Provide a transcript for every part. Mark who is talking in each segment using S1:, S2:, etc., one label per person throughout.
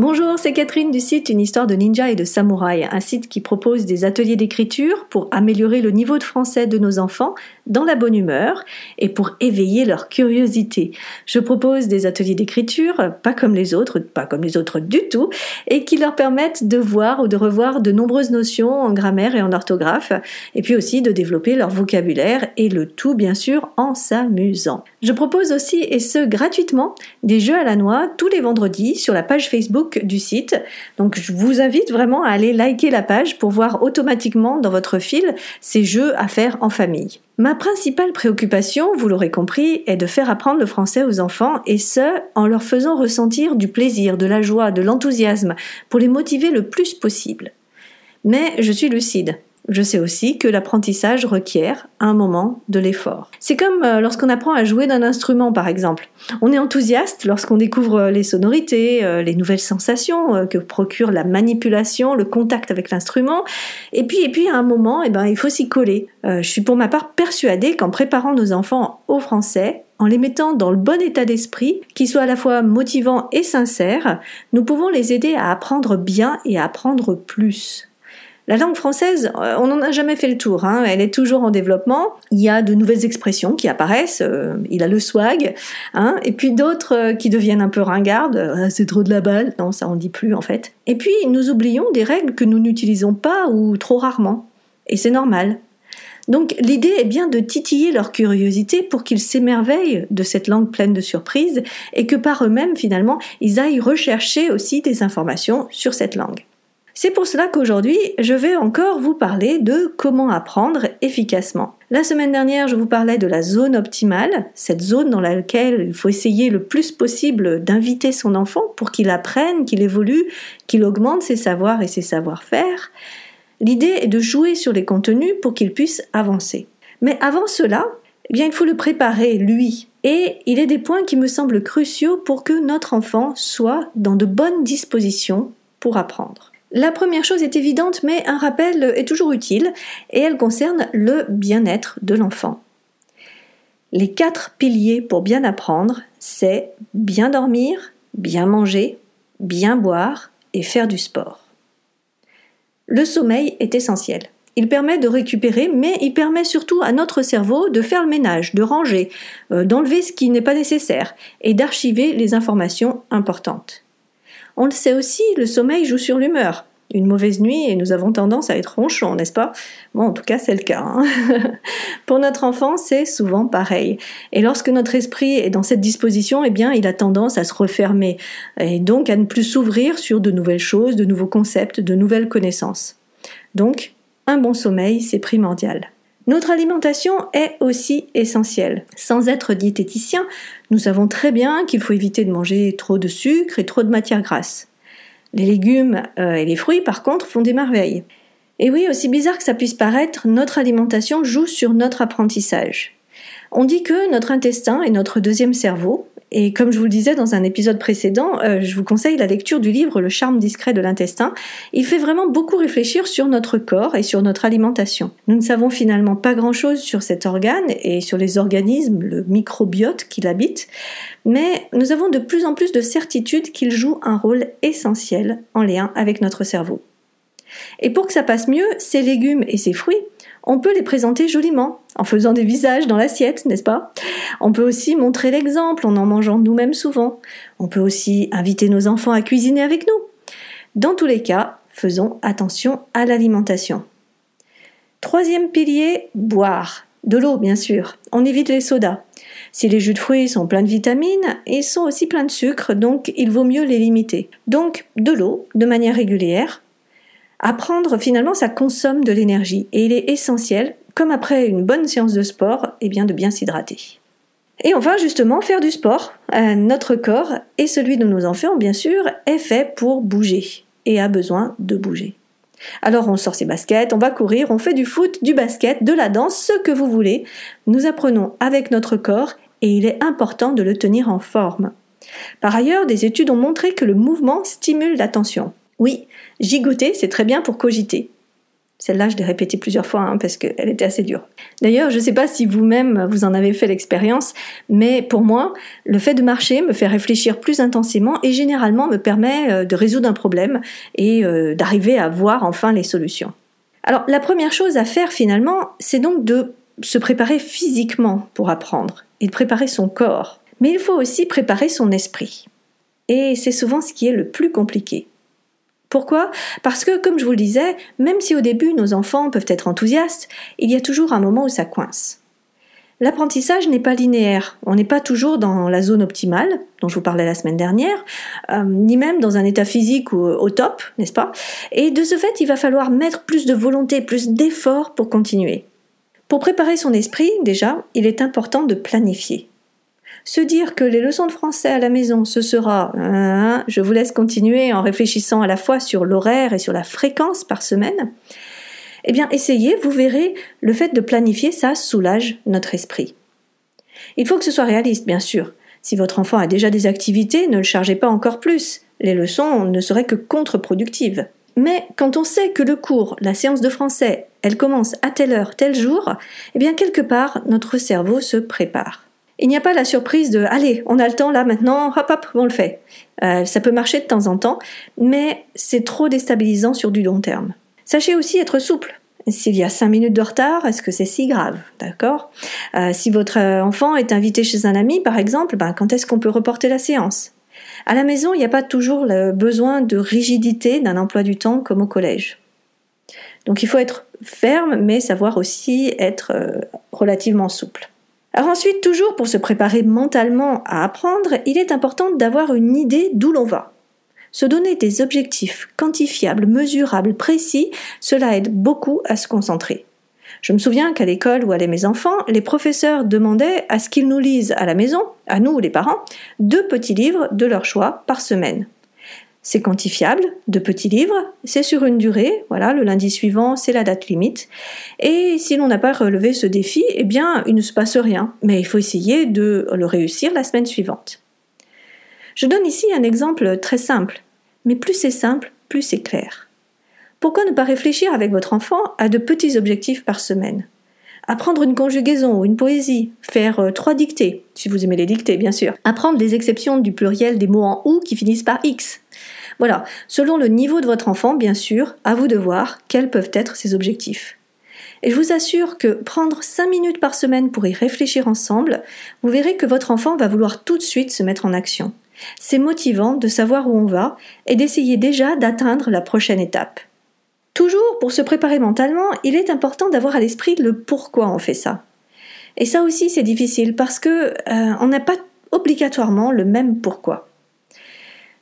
S1: Bonjour, c'est Catherine du site Une histoire de ninja et de samouraï, un site qui propose des ateliers d'écriture pour améliorer le niveau de français de nos enfants dans la bonne humeur et pour éveiller leur curiosité. Je propose des ateliers d'écriture, pas comme les autres, pas comme les autres du tout, et qui leur permettent de voir ou de revoir de nombreuses notions en grammaire et en orthographe, et puis aussi de développer leur vocabulaire et le tout bien sûr en s'amusant. Je propose aussi, et ce gratuitement, des jeux à la noix tous les vendredis sur la page Facebook du site. Donc je vous invite vraiment à aller liker la page pour voir automatiquement dans votre fil ces jeux à faire en famille. Ma principale préoccupation, vous l'aurez compris, est de faire apprendre le français aux enfants et ce, en leur faisant ressentir du plaisir, de la joie, de l'enthousiasme, pour les motiver le plus possible. Mais je suis lucide. Je sais aussi que l'apprentissage requiert un moment de l'effort. C'est comme euh, lorsqu'on apprend à jouer d'un instrument par exemple. On est enthousiaste lorsqu'on découvre euh, les sonorités, euh, les nouvelles sensations que procure la manipulation, le contact avec l'instrument. Et puis, et puis à un moment, eh ben, il faut s'y coller. je suis pour ma part persuadée qu'en préparant nos enfants au français, en les mettant dans le bon état d'esprit, qui soit à la fois motivant et sincère, nous pouvons les aider à apprendre bien et à apprendre plus. La langue française, euh, on n'en a jamais fait le tour. Hein. Elle est toujours en développement. Il y a de nouvelles expressions qui apparaissent. Euh, il a le swag, hein. et puis d'autres euh, qui deviennent un peu ringardes. C'est trop de la balle. Non, ça on dit plus en fait. Et puis nous oublions des règles que nous n'utilisons pas ou trop rarement. Et c'est normal. Donc l'idée est bien de titiller leur curiosité pour qu'ils s'émerveillent de cette langue pleine de surprises et que par eux-mêmes finalement ils aillent rechercher aussi des informations sur cette langue. C'est pour cela qu'aujourd'hui, je vais encore vous parler de comment apprendre efficacement. La semaine dernière, je vous parlais de la zone optimale, cette zone dans laquelle il faut essayer le plus possible d'inviter son enfant pour qu'il apprenne, qu'il évolue, qu'il augmente ses savoirs et ses savoir-faire. L'idée est de jouer sur les contenus pour qu'il puisse avancer. Mais avant cela, eh bien, il faut le préparer, lui. Et il est des points qui me semblent cruciaux pour que notre enfant soit dans de bonnes dispositions pour apprendre. La première chose est évidente, mais un rappel est toujours utile, et elle concerne le bien-être de l'enfant. Les quatre piliers pour bien apprendre, c'est bien dormir, bien manger, bien boire et faire du sport. Le sommeil est essentiel. Il permet de récupérer, mais il permet surtout à notre cerveau de faire le ménage, de ranger, euh, d'enlever ce qui n'est pas nécessaire et d'archiver les informations importantes. On le sait aussi, le sommeil joue sur l'humeur. Une mauvaise nuit et nous avons tendance à être ronchons, n'est-ce pas? Bon, en tout cas, c'est le cas. Hein. Pour notre enfant, c'est souvent pareil. Et lorsque notre esprit est dans cette disposition, eh bien, il a tendance à se refermer et donc à ne plus s'ouvrir sur de nouvelles choses, de nouveaux concepts, de nouvelles connaissances. Donc, un bon sommeil, c'est primordial. Notre alimentation est aussi essentielle. Sans être diététicien, nous savons très bien qu'il faut éviter de manger trop de sucre et trop de matières grasses. Les légumes euh, et les fruits, par contre, font des merveilles. Et oui, aussi bizarre que ça puisse paraître, notre alimentation joue sur notre apprentissage. On dit que notre intestin est notre deuxième cerveau, et comme je vous le disais dans un épisode précédent, euh, je vous conseille la lecture du livre Le charme discret de l'intestin. Il fait vraiment beaucoup réfléchir sur notre corps et sur notre alimentation. Nous ne savons finalement pas grand-chose sur cet organe et sur les organismes, le microbiote qui l'habite, mais nous avons de plus en plus de certitude qu'il joue un rôle essentiel en lien avec notre cerveau. Et pour que ça passe mieux, ces légumes et ces fruits, on peut les présenter joliment, en faisant des visages dans l'assiette, n'est-ce pas? On peut aussi montrer l'exemple en en mangeant nous-mêmes souvent. On peut aussi inviter nos enfants à cuisiner avec nous. Dans tous les cas, faisons attention à l'alimentation. Troisième pilier, boire. De l'eau, bien sûr. On évite les sodas. Si les jus de fruits sont pleins de vitamines, ils sont aussi pleins de sucre, donc il vaut mieux les limiter. Donc de l'eau, de manière régulière, Apprendre, finalement, ça consomme de l'énergie et il est essentiel, comme après une bonne séance de sport, eh bien, de bien s'hydrater. Et enfin, justement, faire du sport. Euh, notre corps et celui de nos enfants, bien sûr, est fait pour bouger et a besoin de bouger. Alors on sort ses baskets, on va courir, on fait du foot, du basket, de la danse, ce que vous voulez. Nous apprenons avec notre corps et il est important de le tenir en forme. Par ailleurs, des études ont montré que le mouvement stimule l'attention. Oui, gigoter, c'est très bien pour cogiter. Celle-là, je l'ai répétée plusieurs fois hein, parce qu'elle était assez dure. D'ailleurs, je ne sais pas si vous-même vous en avez fait l'expérience, mais pour moi, le fait de marcher me fait réfléchir plus intensément et généralement me permet euh, de résoudre un problème et euh, d'arriver à voir enfin les solutions. Alors, la première chose à faire finalement, c'est donc de se préparer physiquement pour apprendre et de préparer son corps. Mais il faut aussi préparer son esprit. Et c'est souvent ce qui est le plus compliqué. Pourquoi? Parce que, comme je vous le disais, même si au début nos enfants peuvent être enthousiastes, il y a toujours un moment où ça coince. L'apprentissage n'est pas linéaire, on n'est pas toujours dans la zone optimale, dont je vous parlais la semaine dernière, euh, ni même dans un état physique au, au top, n'est-ce pas? Et de ce fait, il va falloir mettre plus de volonté, plus d'effort pour continuer. Pour préparer son esprit, déjà, il est important de planifier. Se dire que les leçons de français à la maison, ce sera, hein, je vous laisse continuer en réfléchissant à la fois sur l'horaire et sur la fréquence par semaine, eh bien essayez, vous verrez, le fait de planifier, ça soulage notre esprit. Il faut que ce soit réaliste, bien sûr. Si votre enfant a déjà des activités, ne le chargez pas encore plus. Les leçons ne seraient que contre-productives. Mais quand on sait que le cours, la séance de français, elle commence à telle heure, tel jour, eh bien quelque part, notre cerveau se prépare. Il n'y a pas la surprise de allez, on a le temps là maintenant, hop hop, on le fait. Euh, ça peut marcher de temps en temps, mais c'est trop déstabilisant sur du long terme. Sachez aussi être souple. S'il y a 5 minutes de retard, est-ce que c'est si grave D'accord? Euh, Si votre euh, enfant est invité chez un ami, par exemple, ben, quand est-ce qu'on peut reporter la séance? À la maison, il n'y a pas toujours le besoin de rigidité d'un emploi du temps comme au collège. Donc il faut être ferme, mais savoir aussi être relativement souple. Alors ensuite, toujours pour se préparer mentalement à apprendre, il est important d'avoir une idée d'où l'on va. Se donner des objectifs quantifiables, mesurables, précis, cela aide beaucoup à se concentrer. Je me souviens qu'à l'école où allaient mes enfants, les professeurs demandaient à ce qu'ils nous lisent à la maison, à nous les parents, deux petits livres de leur choix par semaine. C'est quantifiable, de petits livres, c'est sur une durée, voilà, le lundi suivant, c'est la date limite. Et si l'on n'a pas relevé ce défi, eh bien, il ne se passe rien, mais il faut essayer de le réussir la semaine suivante. Je donne ici un exemple très simple, mais plus c'est simple, plus c'est clair. Pourquoi ne pas réfléchir avec votre enfant à de petits objectifs par semaine? Apprendre une conjugaison ou une poésie, faire euh, trois dictées, si vous aimez les dictées bien sûr. Apprendre les exceptions du pluriel des mots en ou qui finissent par x. Voilà, selon le niveau de votre enfant, bien sûr, à vous de voir quels peuvent être ses objectifs. Et je vous assure que prendre 5 minutes par semaine pour y réfléchir ensemble, vous verrez que votre enfant va vouloir tout de suite se mettre en action. C'est motivant de savoir où on va et d'essayer déjà d'atteindre la prochaine étape. Toujours pour se préparer mentalement, il est important d'avoir à l'esprit le pourquoi on fait ça. Et ça aussi c'est difficile parce que euh, on n'a pas obligatoirement le même pourquoi.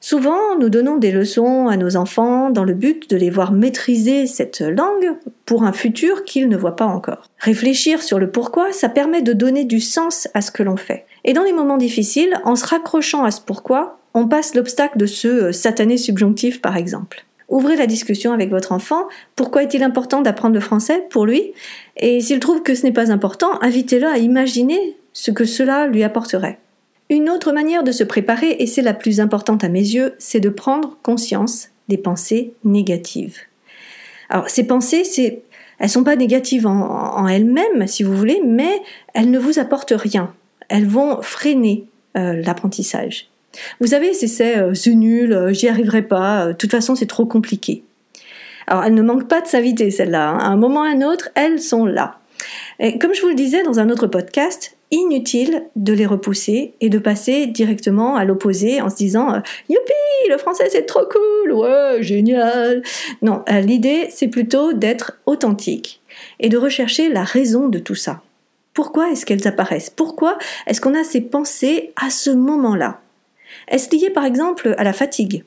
S1: Souvent, nous donnons des leçons à nos enfants dans le but de les voir maîtriser cette langue pour un futur qu'ils ne voient pas encore. Réfléchir sur le pourquoi, ça permet de donner du sens à ce que l'on fait. Et dans les moments difficiles, en se raccrochant à ce pourquoi, on passe l'obstacle de ce euh, satané subjonctif par exemple. Ouvrez la discussion avec votre enfant. Pourquoi est-il important d'apprendre le français pour lui? Et s'il trouve que ce n'est pas important, invitez-le à imaginer ce que cela lui apporterait. Une autre manière de se préparer, et c'est la plus importante à mes yeux, c'est de prendre conscience des pensées négatives. Alors ces pensées, c'est, elles sont pas négatives en, elles-mêmes, si vous voulez, mais elles ne vous apportent rien. Elles vont freiner euh, l'apprentissage. Vous savez, c'est euh, c'est nul, euh, j'y arriverai pas, de toute façon c'est trop compliqué. Alors elles ne manquent pas de s'inviter celles-là. Hein. À un moment ou à un autre, elles sont là. Et comme je vous le disais dans un autre podcast, inutile de les repousser et de passer directement à l'opposé en se disant euh, le français c'est trop cool ouais génial non euh, l'idée c'est plutôt d'être authentique et de rechercher la raison de tout ça pourquoi est-ce qu'elles apparaissent? Pourquoi est-ce qu'on a ces pensées à ce moment-là? Est-ce lié par exemple à la fatigue?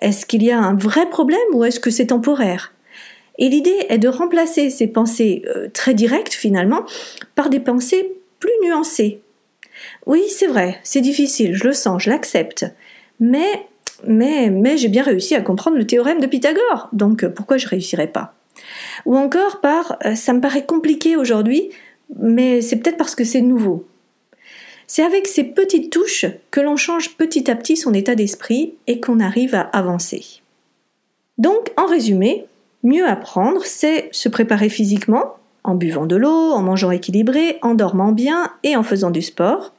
S1: Est-ce qu'il y a un vrai problème ou est-ce que c'est temporaire? Et l'idée est de remplacer ces pensées euh, très directes finalement par des pensées plus nuancé. Oui, c'est vrai, c'est difficile, je le sens, je l'accepte. Mais, mais, mais j'ai bien réussi à comprendre le théorème de Pythagore, donc euh, pourquoi je réussirais pas? Ou encore par euh, ça me paraît compliqué aujourd'hui, mais c'est peut-être parce que c'est nouveau. C'est avec ces petites touches que l'on change petit à petit son état d'esprit et qu'on arrive à avancer. Donc, en résumé, Mieux apprendre, c'est se préparer physiquement, en buvant de l'eau, en mangeant équilibré, en dormant bien et en faisant du sport.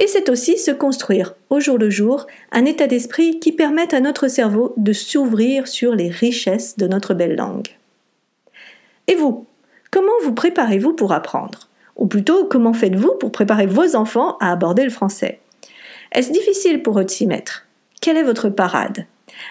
S1: Et c'est aussi se construire au jour le jour un état d'esprit qui permette à notre cerveau de s'ouvrir sur les richesses de notre belle langue. Et vous, comment vous préparez-vous pour apprendre? Ou plutôt, comment faites-vous pour préparer vos enfants à aborder le français? Est-ce difficile pour eux de s'y mettre? Quelle est votre parade?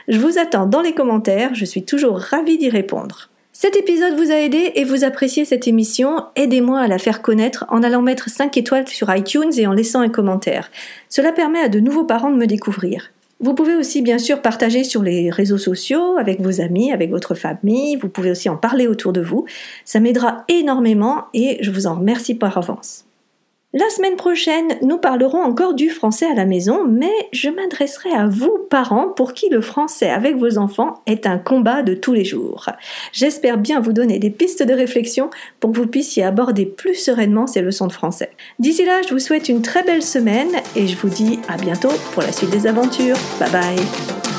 S1: Je vous attends dans les commentaires, je suis toujours ravie d'y répondre. Cet épisode vous a aidé et vous appréciez cette émission, aidez-moi à la faire connaître en allant mettre 5 étoiles sur iTunes et en laissant un commentaire. Cela permet à de nouveaux parents de me découvrir. Vous pouvez aussi bien sûr partager sur les réseaux sociaux avec vos amis, avec votre famille, vous pouvez aussi en parler autour de vous. Ça m'aidera énormément et je vous en remercie par avance. La semaine prochaine, nous parlerons encore du français à la maison, mais je m'adresserai à vous, parents, pour qui le français avec vos enfants est un combat de tous les jours. J'espère bien vous donner des pistes de réflexion pour que vous puissiez aborder plus sereinement ces leçons de français. D'ici là, je vous souhaite une très belle semaine et je vous dis à bientôt pour la suite des aventures. Bye bye